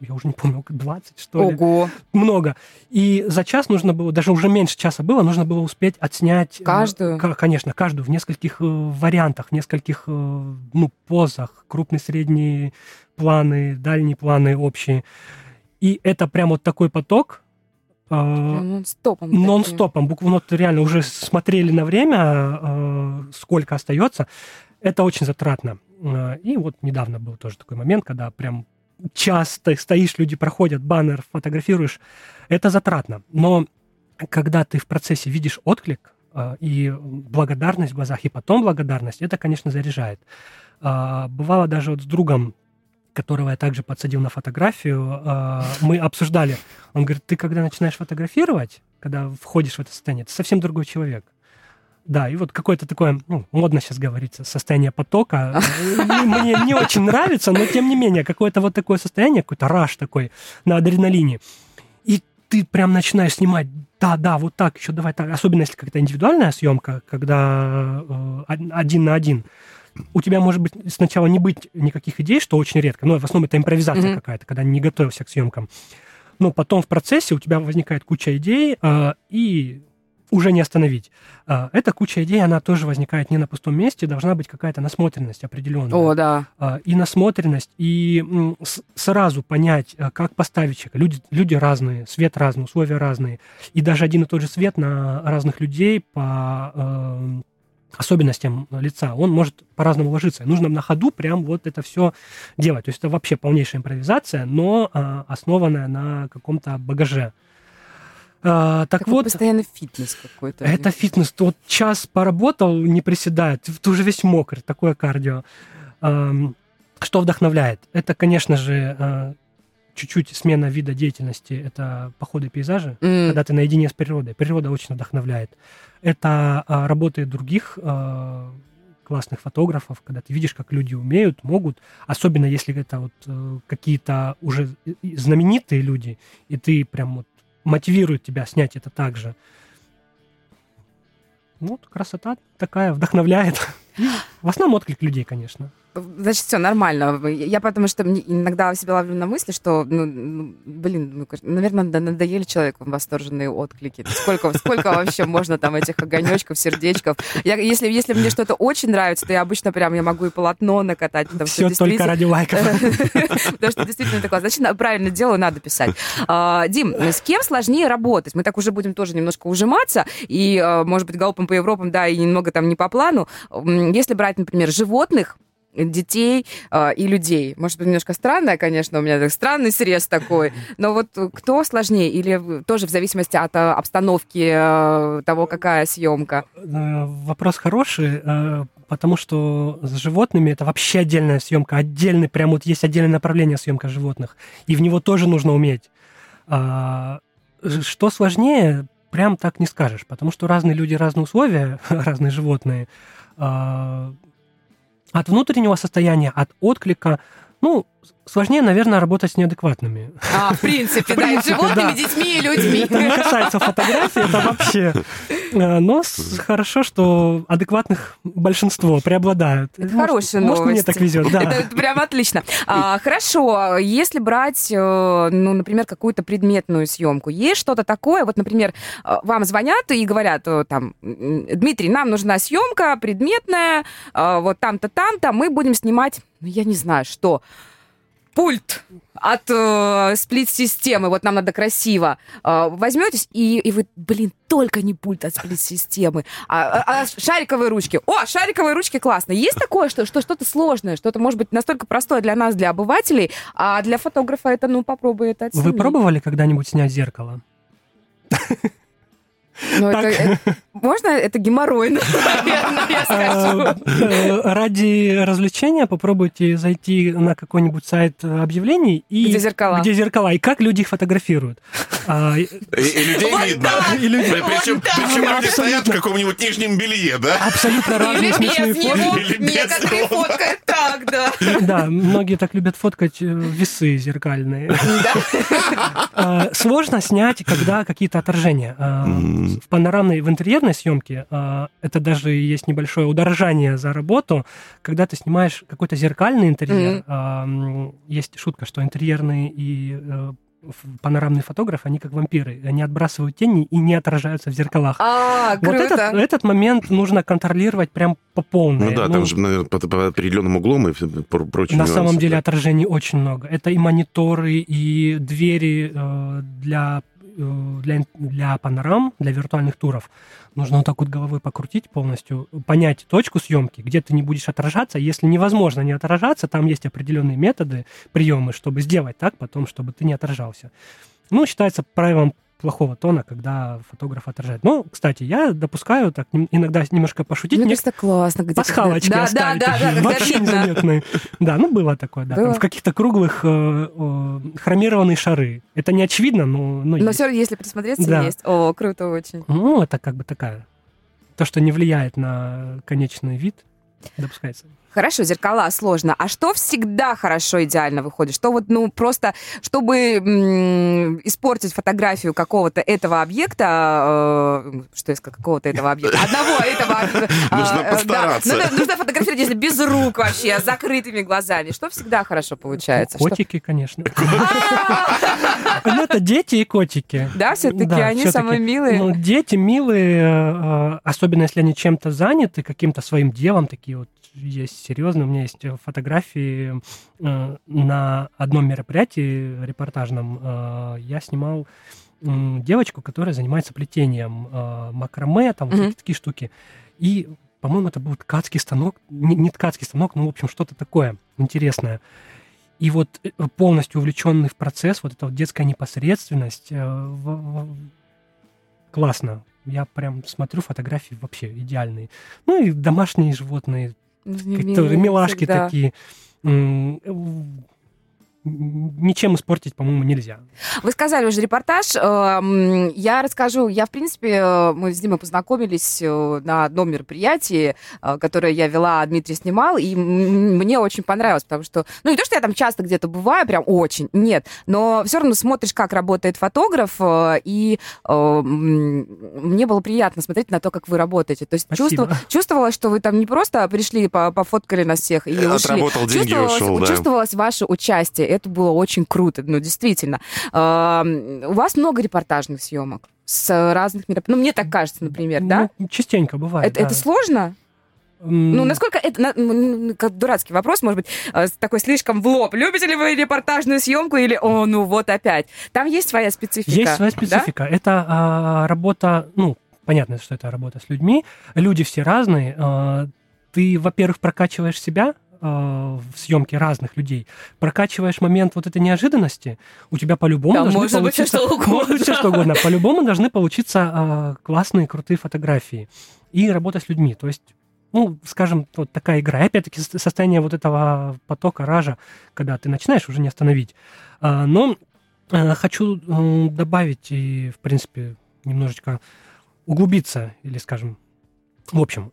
я уже не помню, 20, что ли. Ого! Много. И за час нужно было, даже уже меньше часа было, нужно было успеть отснять... Э, каждую? Э, конечно, каждую, в нескольких э, вариантах, в нескольких, э, ну, позах. Крупные, средние планы, дальние планы общие. И это прям вот такой поток, нон-стопом. Нон-стопом. Буквально вот реально уже смотрели на время, сколько остается. Это очень затратно. И вот недавно был тоже такой момент, когда прям часто стоишь, люди проходят, баннер фотографируешь, это затратно. Но когда ты в процессе видишь отклик э, и благодарность в глазах, и потом благодарность, это, конечно, заряжает. Э, бывало даже вот с другом которого я также подсадил на фотографию, э, мы обсуждали. Он говорит, ты когда начинаешь фотографировать, когда входишь в это состояние, ты совсем другой человек. Да, и вот какое-то такое, ну, модно сейчас говорится, состояние потока. Мне не очень нравится, но тем не менее, какое-то вот такое состояние, какой-то раш такой на адреналине. И ты прям начинаешь снимать, да, да, вот так, еще давай так. Особенно если какая-то индивидуальная съемка, когда э, один на один. У тебя может быть сначала не быть никаких идей, что очень редко, но в основном это импровизация mm-hmm. какая-то, когда не готовился к съемкам. Но потом в процессе у тебя возникает куча идей, э, и уже не остановить. А, эта куча идей, она тоже возникает не на пустом месте, должна быть какая-то насмотренность определенная. О, да. А, и насмотренность, и сразу понять, а, как поставить человека. Люди, люди разные, свет разный, условия разные. И даже один и тот же свет на разных людей по особенностям лица, он может по-разному ложиться. Нужно на ходу прям вот это все делать. То есть это вообще полнейшая импровизация, но основанная на каком-то багаже. А, так Такой вот, постоянно фитнес какой-то. Это фитнес. Вот час поработал, не приседает, ты уже весь мокрый, такое кардио. А, что вдохновляет? Это, конечно же, а, чуть-чуть смена вида деятельности. Это походы и пейзажи, mm. когда ты наедине с природой. Природа очень вдохновляет. Это а, работы других а, классных фотографов, когда ты видишь, как люди умеют, могут, особенно если это вот э, какие-то уже знаменитые люди, и ты прям вот мотивирует тебя снять это также. Вот красота такая вдохновляет. В основном отклик людей, конечно. Значит, все нормально. Я потому что иногда себя ловлю на мысли, что, ну, ну блин, ну, наверное, надоели человеку восторженные отклики. Сколько, сколько вообще можно там этих огонечков, сердечков? Я, если, если мне что-то очень нравится, то я обычно прям я могу и полотно накатать. Потому, все что только ради лайков. Потому что действительно такое. Значит, правильно делаю, надо писать. А, Дим, с кем сложнее работать? Мы так уже будем тоже немножко ужиматься, и, а, может быть, галопом по Европам, да, и немного там не по плану. Если брать, например, животных, детей э, и людей. Может быть, немножко странное, конечно, у меня странный срез такой, но вот кто сложнее? Или тоже в зависимости от э, обстановки э, того, какая съемка? Э, вопрос хороший, э, потому что с животными это вообще отдельная съемка, отдельный, прям вот есть отдельное направление съемка животных, и в него тоже нужно уметь. Э, что сложнее, прям так не скажешь, потому что разные люди, разные условия, разные животные. Э, от внутреннего состояния, от отклика, ну, сложнее, наверное, работать с неадекватными. А, в принципе, да, и животными, детьми и людьми. Это не касается фотографии, это вообще. Э, но хорошо, что адекватных большинство преобладают. Это новость. Может, мне так везет, да. Это прям отлично. А, хорошо, если брать, э, ну, например, какую-то предметную съемку, есть что-то такое, вот, например, э, вам звонят и говорят, там, Дмитрий, нам нужна съемка предметная, вот там-то, там-то, мы будем снимать, ну, я не знаю, что, пульт от э, сплит-системы, вот нам надо красиво, э, возьметесь, и, и вы, блин, только не пульт от сплит-системы, а, а, а шариковые ручки. О, шариковые ручки классно. Есть такое, что, что что-то сложное, что-то может быть настолько простое для нас, для обывателей, а для фотографа это, ну, попробуй это оценить. Вы пробовали когда-нибудь снять зеркало? Ну, это, это, можно это я скажу. Э, ради развлечения попробуйте зайти на какой-нибудь сайт объявлений и где зеркала, где зеркала и как люди их фотографируют. А, и, людей видно. Причем, причем люди стоят в каком-нибудь нижнем белье, да? Абсолютно разные смешные фотки. Некоторые фоткают так, да. Да, многие так любят фоткать э, весы зеркальные. А, сложно снять, когда какие-то отражения. В панорамной, в интерьерной съемке э, это даже есть небольшое удорожание за работу, когда ты снимаешь какой-то зеркальный интерьер. Mm-hmm. Э, есть шутка, что интерьерный и э, панорамный фотограф, они как вампиры. Они отбрасывают тени и не отражаются в зеркалах. А, вот круто. этот, этот момент нужно контролировать прям по полной. Ну да, ну, там же, наверное, по, по определенным углом и прочее. На самом деле отражений очень много. Это и мониторы, и двери э, для для, для панорам, для виртуальных туров, нужно вот так вот головой покрутить полностью, понять точку съемки, где ты не будешь отражаться. Если невозможно не отражаться, там есть определенные методы, приемы, чтобы сделать так потом, чтобы ты не отражался. Ну, считается правилом плохого тона, когда фотограф отражает. Ну, кстати, я допускаю так иногда немножко пошутить. Мне кажется, классно. Где пасхалочки да, оставить. Да, да, да, Вообще незаметные. Да, ну было такое, да. Там в каких-то круглых э, э, хромированные шары. Это не очевидно, но... Но, но все равно, если присмотреться, да. есть. О, круто очень. Ну, это как бы такая... То, что не влияет на конечный вид, допускается. Хорошо, зеркала сложно. А что всегда хорошо, идеально выходит? Что вот, ну, просто, чтобы м- испортить фотографию какого-то этого объекта, э, что я сказала, какого-то этого объекта, одного этого объекта. Нужно э, постараться. Нужно фотографировать, если без рук вообще, с закрытыми глазами. Что всегда хорошо получается? Котики, конечно. Ну, это дети и котики. Да, все-таки они самые милые. Ну, дети милые, э, особенно если они чем-то заняты, каким-то своим делом, такие вот есть серьезно. У меня есть фотографии э, на одном мероприятии репортажном. Э, я снимал э, девочку, которая занимается плетением э, макраме, там mm-hmm. такие штуки. И, по-моему, это был ткацкий станок. Не, не ткацкий станок, но, в общем, что-то такое интересное. И вот э, полностью увлеченный в процесс, вот эта вот детская непосредственность, э, в, в, классно. Я прям смотрю фотографии вообще идеальные. Ну и домашние животные тоже милашки всегда. такие ничем испортить, по-моему, нельзя. Вы сказали уже репортаж. Эм, я расскажу. Я, в принципе, э, мы с Димой познакомились э, на одном мероприятии, э, которое я вела, а Дмитрий снимал, и мне очень понравилось, потому что, ну, не то, что я там часто где-то бываю, прям очень, нет, но все равно смотришь, как работает фотограф, и мне было приятно смотреть на то, как вы работаете. То есть чувствов, чувствовалось, что вы там не просто пришли, пофоткали нас всех и ушли. Отработал деньги чувствовалось, ушел, да. Чувствовалось ваше участие это было очень круто, ну, действительно. У вас много репортажных съемок с разных мероприятий. Ну, мне так кажется, например, да? Ну, частенько бывает. Это, да. это сложно? Ну, насколько это, ну, как дурацкий вопрос, может быть, э, такой слишком в лоб. Любите ли вы репортажную съемку или, о, ну вот опять? Там есть своя специфика. Есть своя специфика. Да? Это а, работа, ну, понятно, что это работа с людьми. Люди все разные. А, ты, во-первых, прокачиваешь себя, в съемке разных людей, прокачиваешь момент вот этой неожиданности, у тебя по-любому да, должны может получиться... Быть, что угодно. Может быть, что угодно. По-любому должны получиться э, классные, крутые фотографии. И работа с людьми. То есть ну, скажем, вот такая игра. И опять-таки состояние вот этого потока, ража, когда ты начинаешь уже не остановить. А, но э, хочу добавить и, в принципе, немножечко углубиться, или, скажем, в общем,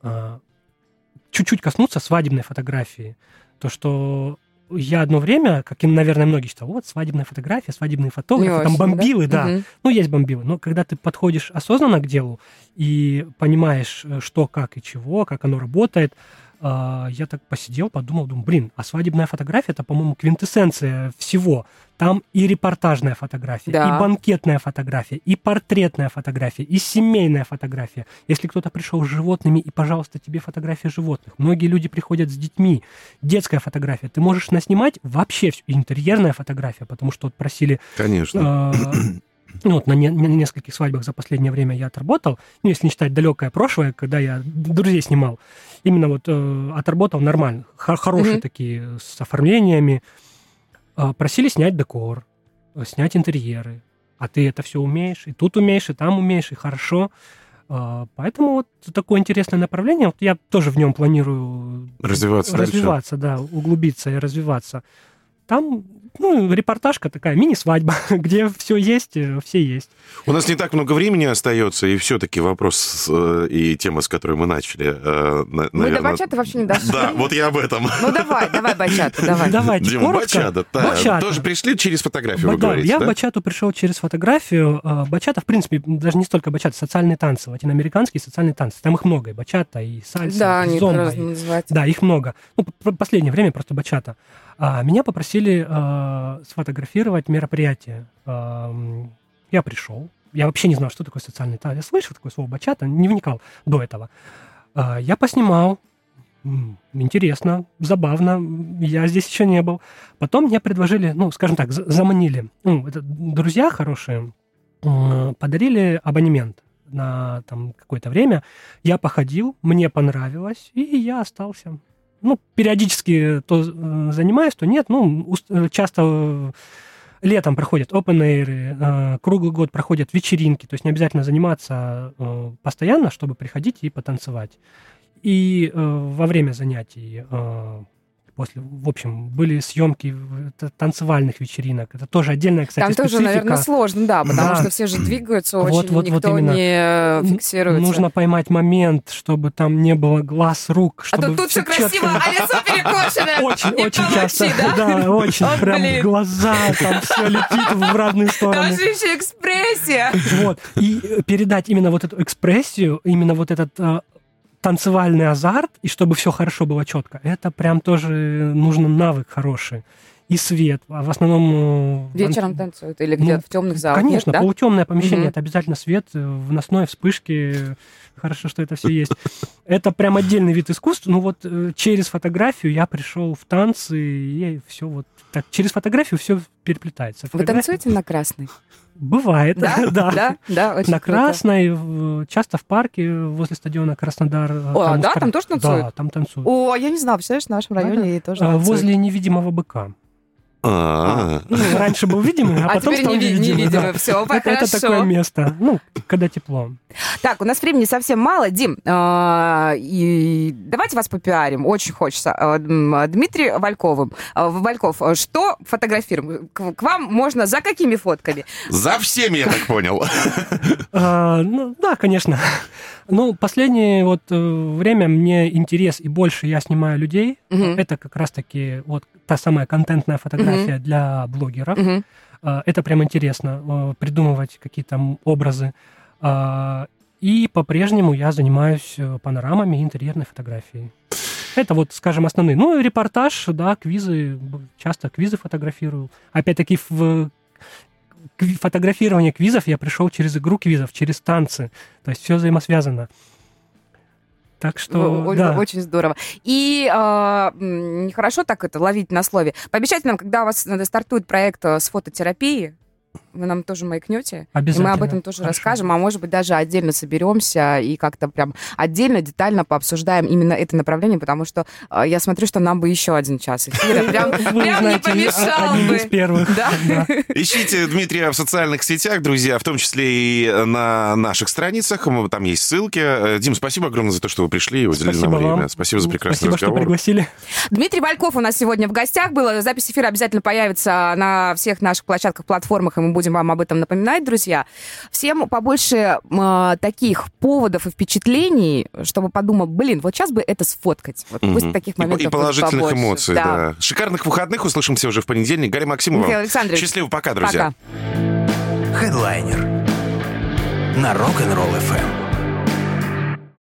чуть-чуть коснуться свадебной фотографии. То, что я одно время, как и, наверное, многие считали, вот свадебная фотография, свадебные фотографы, там бомбилы, да. да. Угу. Ну, есть бомбилы. Но когда ты подходишь осознанно к делу и понимаешь, э, что, как и чего, как оно работает, я так посидел, подумал, думаю, блин, а свадебная фотография это, по-моему, квинтэссенция всего. Там и репортажная фотография, да. и банкетная фотография, и портретная фотография, и семейная фотография. Если кто-то пришел с животными, и, пожалуйста, тебе фотография животных. Многие люди приходят с детьми. Детская фотография. Ты можешь наснимать вообще все. Интерьерная фотография, потому что вот просили... Конечно. Э, ну, вот на, не, на нескольких свадьбах за последнее время я отработал, ну, если не считать далекое прошлое, когда я друзей снимал, именно вот э, отработал нормально, хорошие mm-hmm. такие, с оформлениями. Э, просили снять декор, снять интерьеры, а ты это все умеешь, и тут умеешь, и там умеешь, и хорошо. Э, поэтому вот такое интересное направление, вот я тоже в нем планирую развиваться, развиваться дальше. да, углубиться и развиваться. Там ну, репортажка такая, мини-свадьба, где все есть, э, все есть. У нас не так много времени остается, и все-таки вопрос э, и тема, с которой мы начали, э, наверное... Мы до бачата вообще не дошли. Да, вот я об этом. Ну, давай, давай бачату, давай. Давайте, Дима, бачата, да. Бачата. Тоже пришли через фотографию, вы да, говорите, Я да? в бачату пришел через фотографию. Бачата, в принципе, даже не столько бачата, социальные танцы, латиноамериканские социальные танцы. Там их много, и бачата, и сальса, да, и зомба. Да, их много. Ну, последнее время просто бачата. А меня попросили э, сфотографировать мероприятие. Э, я пришел. Я вообще не знал, что такое социальный талант. Я слышал такое слово бачата, не вникал до этого. Э, я поснимал. Интересно, забавно. Я здесь еще не был. Потом мне предложили, ну, скажем так, заманили. Ну, это друзья хорошие э, подарили абонемент на там какое-то время. Я походил, мне понравилось, и я остался ну, периодически то э, занимаюсь, то нет. Ну, э, часто летом проходят open air, э, круглый год проходят вечеринки, то есть не обязательно заниматься э, постоянно, чтобы приходить и потанцевать. И э, во время занятий э, после, в общем, были съемки танцевальных вечеринок. Это тоже отдельная, кстати, Там специфика. тоже, наверное, сложно, да, потому да. что все же двигаются очень, вот, вот, никто вот не фиксируется. Нужно поймать момент, чтобы там не было глаз, рук. Чтобы а то тут все красиво, а лицо перекошено. Очень, очень часто. Да, очень. Прям глаза, там все летит в разные стороны. Там еще экспрессия. Вот. И передать именно вот эту экспрессию, именно вот этот э, танцевальный азарт, и чтобы все хорошо было четко, это прям тоже нужно навык хороший. И свет. А в основном... Э, Вечером танцуют или где-то ну, в темных залах? Конечно, нет, да? полутемное помещение, угу. это обязательно свет, э, выносной, вспышки. Хорошо, что это все есть. Это прям отдельный вид искусства. Ну вот э, через фотографию я пришел в танцы, и все вот так. Через фотографию все переплетается. Вы танцуете на красный? Бывает, да, да, да, да очень На Красной, часто в парке возле стадиона Краснодар. О, там да, там тоже танцуют? Да, там танцуют. О, я не знала, представляешь, в нашем районе да, да. тоже танцуют. Возле невидимого быка. А, ну, раньше был видимый, а, а потом стал невидимый. Да. Все, это, это такое место, ну, когда тепло. Так, у нас времени совсем мало. Дим, э, и давайте вас попиарим, очень хочется. Э, Дмитрий Вальковым. Э, Вальков, что фотографируем? К, к вам можно за какими фотками? За всеми, я так понял. Ну, да, конечно. Ну, последнее вот время мне интерес и больше я снимаю людей. Это как раз-таки вот та самая контентная фотография для блогеров. Это прям интересно, придумывать какие-то образы. А, и по-прежнему я занимаюсь э, панорамами и интерьерной фотографией. Это вот, скажем, основные. Ну, репортаж, да, квизы, часто квизы фотографирую. Опять-таки, в фотографирование квизов я пришел через игру квизов, через танцы. То есть все взаимосвязано. Так что, О, да. Очень здорово. И э, нехорошо так это ловить на слове. Пообещайте нам, когда у вас стартует проект э, с фототерапией, вы нам тоже маякнете. Обязательно. И мы об этом тоже Хорошо. расскажем, а может быть даже отдельно соберемся и как-то прям отдельно, детально пообсуждаем именно это направление, потому что э, я смотрю, что нам бы еще один час эфира. Прям, прям не помешал бы. из первых. Да? Ищите Дмитрия в социальных сетях, друзья, в том числе и на наших страницах. Там есть ссылки. Э, Дим, спасибо огромное за то, что вы пришли и уделили нам время. Вам. Спасибо за прекрасный спасибо, разговор. что пригласили. Дмитрий Вальков у нас сегодня в гостях был. Запись эфира обязательно появится на всех наших площадках, платформах, и мы будем вам об этом напоминать, друзья. Всем побольше э, таких поводов и впечатлений, чтобы подумал, блин, вот сейчас бы это сфоткать. Вот угу. пусть таких моментов И, и положительных побольше. эмоций, да. да. Шикарных выходных. Услышимся уже в понедельник. Гарри Максимова. Михаил Александрович. Счастливо, пока, друзья. Пока. Хедлайнер на Rock'n'Roll FM.